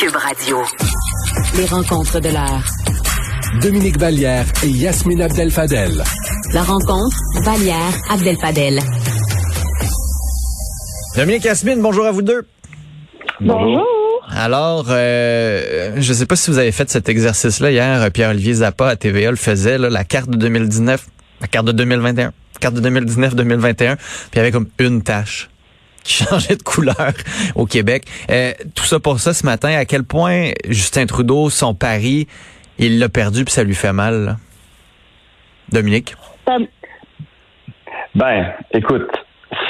Cube Radio. Les rencontres de l'heure. Dominique Vallière et Yasmine Abdel-Fadel. La rencontre, Vallière, Abdel-Fadel. Dominique Yasmine, bonjour à vous deux. Bonjour. Alors, euh, je ne sais pas si vous avez fait cet exercice-là hier. Pierre-Olivier Zappa à TVA le faisait, là, la carte de 2019, la carte de 2021, carte de 2019-2021, puis il y avait comme une tâche qui changeait de couleur au Québec. Euh, tout ça pour ça ce matin, à quel point Justin Trudeau, son pari, il l'a perdu puis ça lui fait mal. Dominique? Ben, écoute,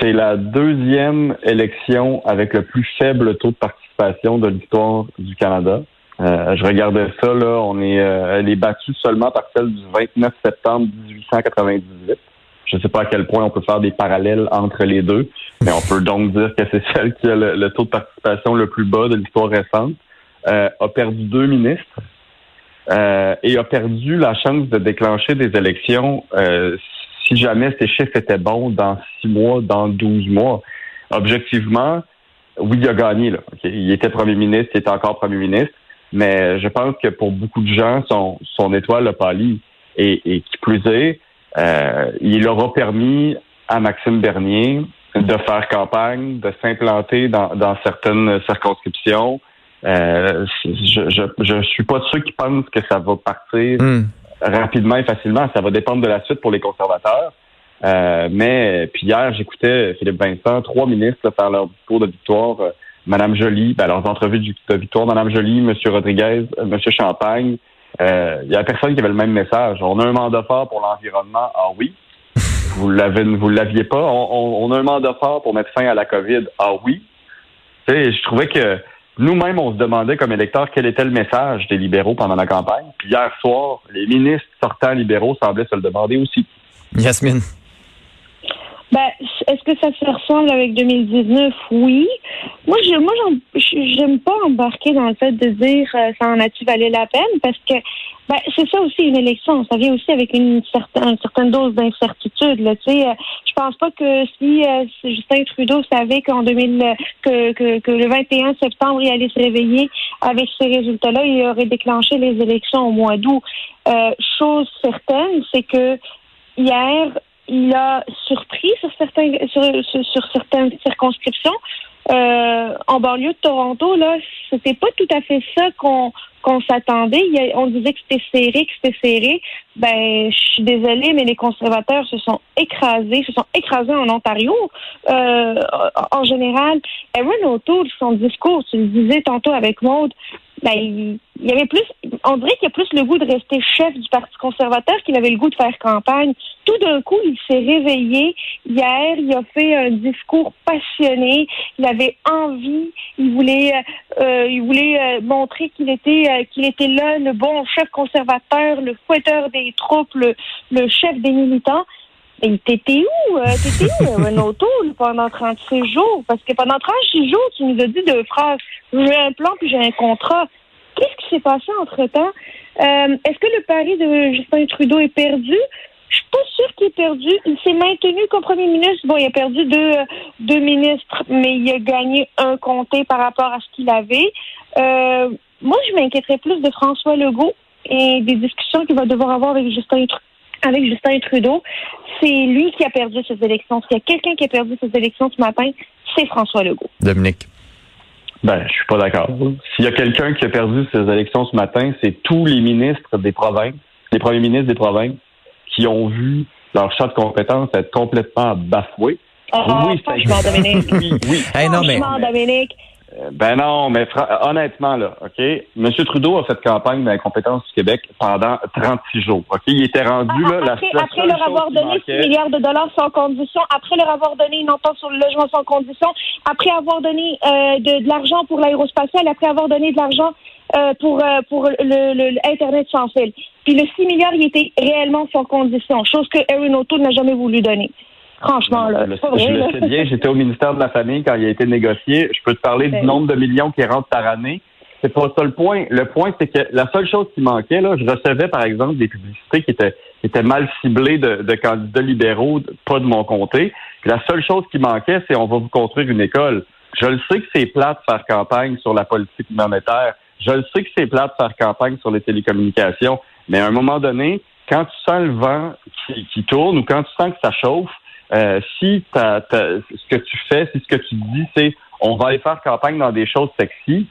c'est la deuxième élection avec le plus faible taux de participation de l'histoire du Canada. Euh, je regardais ça, là, on est, euh, elle est battue seulement par celle du 29 septembre 1898. Je ne sais pas à quel point on peut faire des parallèles entre les deux, mais on peut donc dire que c'est celle qui a le, taux de participation le plus bas de l'histoire récente. Euh, a perdu deux ministres euh, et a perdu la chance de déclencher des élections euh, si jamais ces chiffres étaient bons dans six mois, dans douze mois. Objectivement, oui, il a gagné. Là. Il était premier ministre, il était encore premier ministre, mais je pense que pour beaucoup de gens, son, son étoile a pâli. Et, et qui plus est, euh, il aura permis à Maxime Bernier de faire campagne, de s'implanter dans, dans, certaines circonscriptions. Euh, je, je, je suis pas sûr qui pensent que ça va partir hmm. rapidement et facilement. Ça va dépendre de la suite pour les conservateurs. Euh, mais puis hier, j'écoutais Philippe Vincent, trois ministres faire leur discours de victoire. Madame Joly, ben, leurs entrevues de victoire, Madame Joly, Monsieur Rodriguez, Monsieur Champagne, euh, il y a personne qui avait le même message. On a un mandat fort pour l'environnement. Ah oui. Vous l'avez, vous l'aviez pas. On, a un mandat fort pour mettre fin à la COVID. Ah oui. Tu sais, je trouvais que nous-mêmes, on se demandait comme électeurs quel était le message des libéraux pendant la campagne. Puis hier soir, les ministres sortants libéraux semblaient se le demander aussi. Yasmine. Ben, est-ce que ça se ressemble avec 2019? Oui. Moi, je, moi, j'aime pas embarquer dans le fait de dire euh, ça en a-tu valu la peine? Parce que ben, c'est ça aussi une élection. Ça vient aussi avec une certaine, certaine dose d'incertitude. Là, tu sais, euh, je pense pas que si euh, Justin Trudeau savait qu'en 2000 que, que, que le 21 septembre il allait se réveiller avec ces résultats-là, il aurait déclenché les élections au mois d'août. chose certaine, c'est que hier, il a surpris sur certains sur, sur, certaines circonscriptions. Euh, en banlieue de Toronto, là, c'était pas tout à fait ça qu'on qu'on s'attendait. On disait que c'était serré, que c'était serré. Ben, je suis désolée, mais les conservateurs se sont écrasés, se sont écrasés en Ontario. Euh, en général, Aaron O'Toole, son discours, tu le disais tantôt avec Maud, ben, il, y avait plus, on dirait qu'il y a plus le goût de rester chef du Parti conservateur qu'il avait le goût de faire campagne. Tout d'un coup, il s'est réveillé. Hier, il a fait un discours passionné. Il avait envie. Il voulait, euh, il voulait euh, montrer qu'il était, euh, qu'il était là, le bon chef conservateur, le fouetteur des troupes, le chef des militants. Et t'étais où? t'étais où, Renaud pendant 36 jours? Parce que pendant 36 jours, tu nous as dit deux phrases. J'ai un plan puis j'ai un contrat. Qu'est-ce qui s'est passé entre-temps? Euh, est-ce que le pari de Justin Trudeau est perdu? Je suis pas sûre qu'il est perdu. Il s'est maintenu comme premier ministre. Bon, il a perdu deux, deux ministres, mais il a gagné un comté par rapport à ce qu'il avait. Euh, moi, je m'inquiéterais plus de François Legault et des discussions qu'il va devoir avoir avec Justin, avec Justin Trudeau. C'est lui qui a perdu ces élections. S'il y a quelqu'un qui a perdu ces élections ce matin, c'est François Legault. Dominique. Ben, je suis pas d'accord. S'il y a quelqu'un qui a perdu ces élections ce matin, c'est tous les ministres des provinces, les premiers ministres des provinces, qui ont vu leur champ de compétences être complètement bafoué. Oh, oui, franchement, Dominique. Oui, oui. Hey, non, mais... Dominique. Euh, ben non, mais honnêtement, là, OK? M. Trudeau a fait campagne dans compétences du Québec pendant 36 jours. OK? Il était rendu ah, là. Après, la, après leur avoir donné 6 milliards de dollars sans condition, après leur avoir donné une entente sur le logement sans condition, après avoir donné euh, de, l'argent pour l'aérospatial, après avoir donné de l'argent euh, pour pour le, Internet sans fil. Puis le 6 milliards, il était réellement sans condition, chose que Aaron O'Toole n'a jamais voulu donner. Franchement, là. Je, le sais bien, j'étais au ministère de la Famille quand il a été négocié. Je peux te parler du ben nombre de millions qui rentrent par année. C'est pas ça le point. Le point, c'est que la seule chose qui manquait, là, je recevais, par exemple, des publicités qui étaient, qui étaient mal ciblées de, de candidats libéraux, pas de mon comté. la seule chose qui manquait, c'est on va vous construire une école. Je le sais que c'est plat de faire campagne sur la politique monétaire. Je le sais que c'est plat de faire campagne sur les télécommunications. Mais à un moment donné, quand tu sens le vent qui, qui tourne ou quand tu sens que ça chauffe, euh, si ce que tu fais, si ce que tu dis, c'est on va aller faire campagne dans des choses sexy,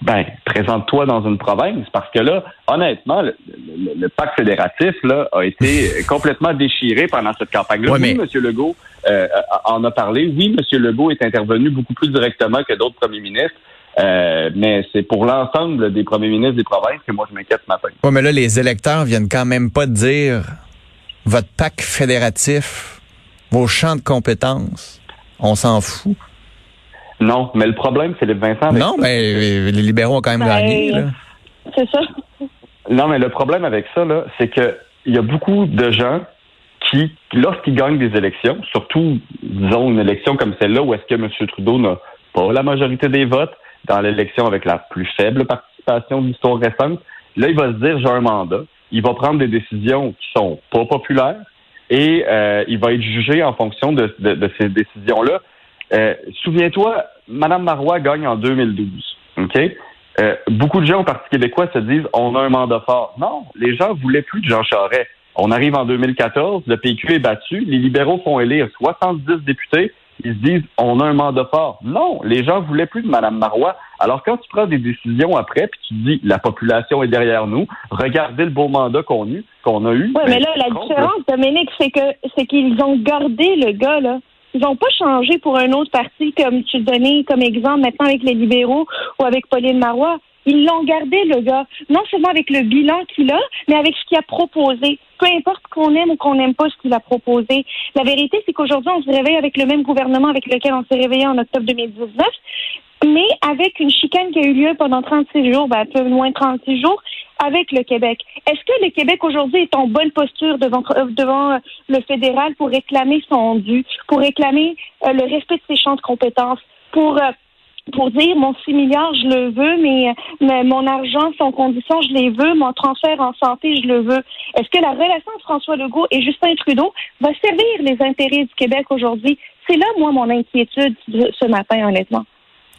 ben, présente-toi dans une province, parce que là, honnêtement, le, le- le pacte fédératif là, a été complètement déchiré pendant cette campagne-là. Ouais, oui, mais- M. Legault euh, en a parlé. Oui, M. Legault est intervenu beaucoup plus directement que d'autres premiers ministres. Euh, mais c'est pour l'ensemble des premiers ministres des provinces que moi je m'inquiète ce matin. Ouais, mais là, les électeurs viennent quand même pas dire votre PAC fédératif, vos champs de compétences. On s'en fout. Non, mais le problème, c'est les Vincent. avec Non, ça, mais euh, les libéraux ont quand même Ben, gagné. Là. C'est ça. Non, mais le problème avec ça, là, c'est que il y a beaucoup de gens qui, lorsqu'ils gagnent des élections, surtout, disons, une élection comme celle-là, où est-ce que M. Trudeau n'a pas la majorité des votes, dans l'élection avec la plus faible participation de l'histoire récente, là, il va se dire, j'ai un mandat. Il va prendre des décisions qui sont pas populaires et euh, il va être jugé en fonction de, ces décisions-là. Euh, Souviens-toi, Mme Marois gagne en 2012. OK? Euh, beaucoup de gens au Parti québécois se disent on a un mandat fort. Non, les gens voulaient plus de Jean Charest. On arrive en 2014, le PQ est battu, les libéraux font élire 70 députés, ils se disent on a un mandat fort. Non, les gens voulaient plus de Mme Marois. Alors quand tu prends des décisions après, puis tu te dis la population est derrière nous, regardez le beau mandat qu'on a eu, qu'on a eu. Oui, ben, mais là, la différence, Dominique, c'est que c'est qu'ils ont gardé le gars, là. Ils n'ont pas changé pour un autre parti, comme tu le donnais comme exemple maintenant avec les libéraux ou avec Pauline Marois. Ils l'ont gardé, le gars. Non seulement avec le bilan qu'il a, mais avec ce qu'il a proposé. Peu importe qu'on aime ou qu'on n'aime pas ce qu'il a proposé. La vérité, c'est qu'aujourd'hui, on se réveille avec le même gouvernement avec lequel on s'est réveillé en octobre 2019, mais avec une chicane qui a eu lieu pendant 36 jours, ben, un peu moins de 36 jours, avec le Québec. Est-ce que le Québec aujourd'hui est en bonne posture devant, euh, devant euh, le fédéral pour réclamer son dû, pour réclamer euh, le respect de ses champs de compétences, pour euh, pour dire mon 6 milliards, je le veux, mais, mais mon argent sans condition, je les veux, mon transfert en santé, je le veux. Est-ce que la relation entre François Legault et Justin Trudeau va servir les intérêts du Québec aujourd'hui? C'est là, moi, mon inquiétude de- ce matin, honnêtement.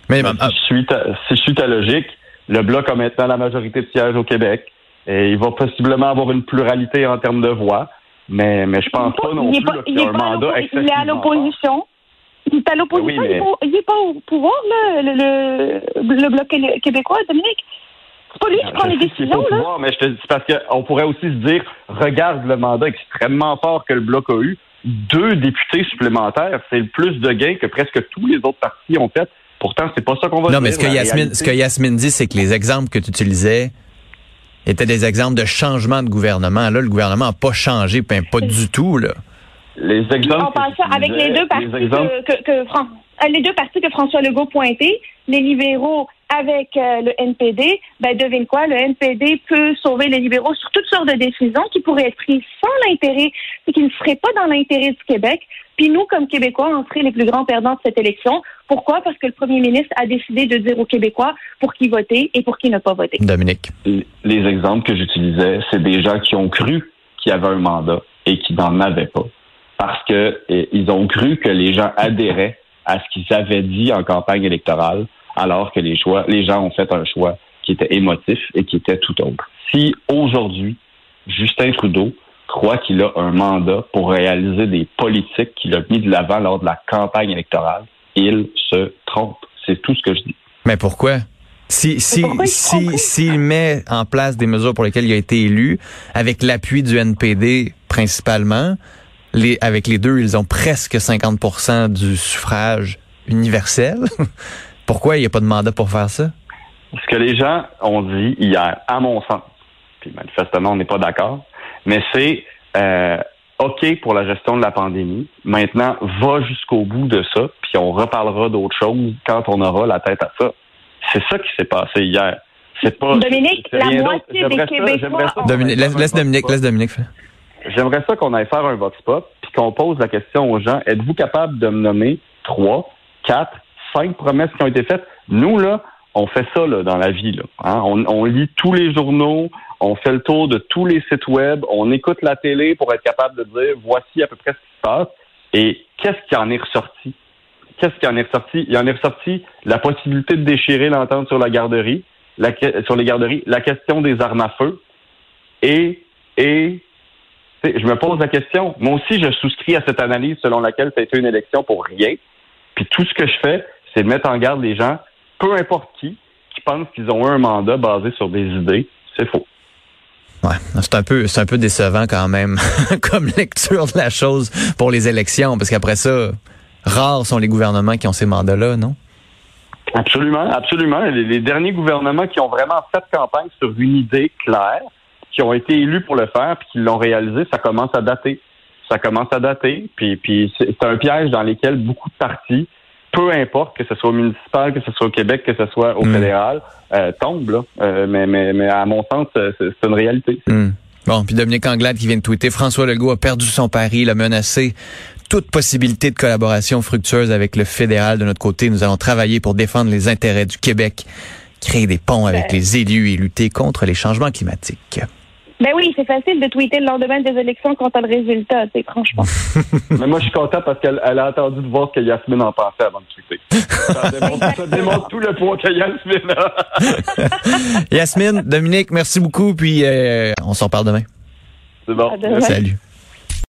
Mais Ben, ah, si, je suis ta, si je suis ta logique, le Bloc a maintenant la majorité de sièges au Québec. Et il va possiblement avoir une pluralité en termes de voix. Mais, mais je pense pas non plus pas- là, il qu'il y est a un mandat Il est à l'opposition. Il est à l'opposition. Oui, mais- il est pas- Il n'est pas au pouvoir, là, le, le, le Bloc qué- québécois, Dominique. C'est pas lui qui prend Je les pas décisions, au là. mais je te dis c'est parce qu'on pourrait aussi se dire, regarde le mandat extrêmement fort que le Bloc a eu. Deux députés supplémentaires, c'est le plus de gains que presque tous les autres partis ont fait. Pourtant, c'est pas ça qu'on va non, dire. mais ce que, Yasmine, réalité. ce que Yasmine dit, c'est que les exemples que tu utilisais étaient des exemples de changement de gouvernement. Là, le gouvernement n'a pas changé, ben, pas du tout. Là. Les exemples. En passant avec les deux partis les exemples- que, que, que Fran- les deux partis que François Legault pointait, les libéraux avec euh, le NPD, ben devine quoi, le NPD peut sauver les libéraux sur toutes sortes de décisions qui pourraient être prises sans l'intérêt, et qui ne seraient pas dans l'intérêt du Québec. Puis nous, comme Québécois, on serait les plus grands perdants de cette élection. Pourquoi? Parce que le premier ministre a décidé de dire aux Québécois pour qui voter et pour qui ne pas voter. Dominique. les exemples que j'utilisais, c'est des gens qui ont cru qu'il y avait un mandat et qui n'en avaient pas. Parce que eh, ils ont cru que les gens adhéraient à ce qu'ils avaient dit en campagne électorale, alors que les choix, les gens ont fait un choix qui était émotif et qui était tout autre. Si aujourd'hui, Justin Trudeau croit qu'il a un mandat pour réaliser des politiques qu'il a mis de l'avant lors de la campagne électorale, il se trompe. C'est tout ce que je dis. Mais pourquoi? Si, si, pourquoi si, s'il met en place des mesures pour lesquelles il a été élu, avec l'appui du NPD principalement, les, avec les deux, ils ont presque 50 du suffrage universel. Pourquoi il n'y a pas de mandat pour faire ça? Ce que les gens ont dit hier, à mon sens, puis manifestement on n'est pas d'accord, mais c'est euh, OK pour la gestion de la pandémie. Maintenant, va jusqu'au bout de ça, puis on reparlera d'autres choses quand on aura la tête à ça. C'est ça qui s'est passé hier. C'est pas. Dominique, la moitié des Québécois Dominique, laisse, Dominique, laisse Dominique faire. J'aimerais ça qu'on aille faire un vox pop, puis qu'on pose la question aux gens êtes-vous capable de me nommer trois, quatre, cinq promesses qui ont été faites? Nous là, on fait ça là, dans la vie. Là, hein. on, on lit tous les journaux, on fait le tour de tous les sites web, on écoute la télé pour être capable de dire voici à peu près ce qui se passe. Et qu'est-ce qui en est ressorti? qu'est-ce qui en est ressorti? Il en est ressorti la possibilité de déchirer l'entente sur la garderie, la, sur les garderies, la question des armes à feu, et, et je me pose la question. Moi aussi, je souscris à cette analyse selon laquelle ça a été une élection pour rien. Puis tout ce que je fais, c'est de mettre en garde les gens, peu importe qui, qui pensent qu'ils ont un mandat basé sur des idées. C'est faux. Ouais, c'est un peu, c'est un peu décevant quand même comme lecture de la chose pour les élections, parce qu'après ça, rares sont les gouvernements qui ont ces mandats-là, non? Absolument, absolument. Les, derniers gouvernements qui ont vraiment fait campagne sur une idée claire, qui ont été élus pour le faire, puis qui l'ont réalisé, ça commence à dater. Ça commence à dater, puis, puis c'est un piège dans lequel beaucoup de partis peu importe que ce soit au municipal, que ce soit au Québec, que ce soit au hmm. fédéral, euh, tombe là. Euh, mais, mais, mais à mon sens, c'est une réalité. Hmm. Bon, puis Dominique Anglade qui vient de tweeter, François Legault a perdu son pari, il a menacé toute possibilité de collaboration fructueuse avec le fédéral. De notre côté, nous allons travailler pour défendre les intérêts du Québec, créer des ponts avec les élus et lutter contre les changements climatiques. Ben oui, c'est facile de tweeter le lendemain des élections quand t'as le résultat, c'est franchement. Mais moi, je suis content parce qu'elle a attendu de voir ce que Yasmine en pensait avant de tweeter. Ça démontre, tout le poids que Yasmine a. Yasmine, Dominique, merci beaucoup, puis euh, on s'en parle demain. C'est bon. Salut.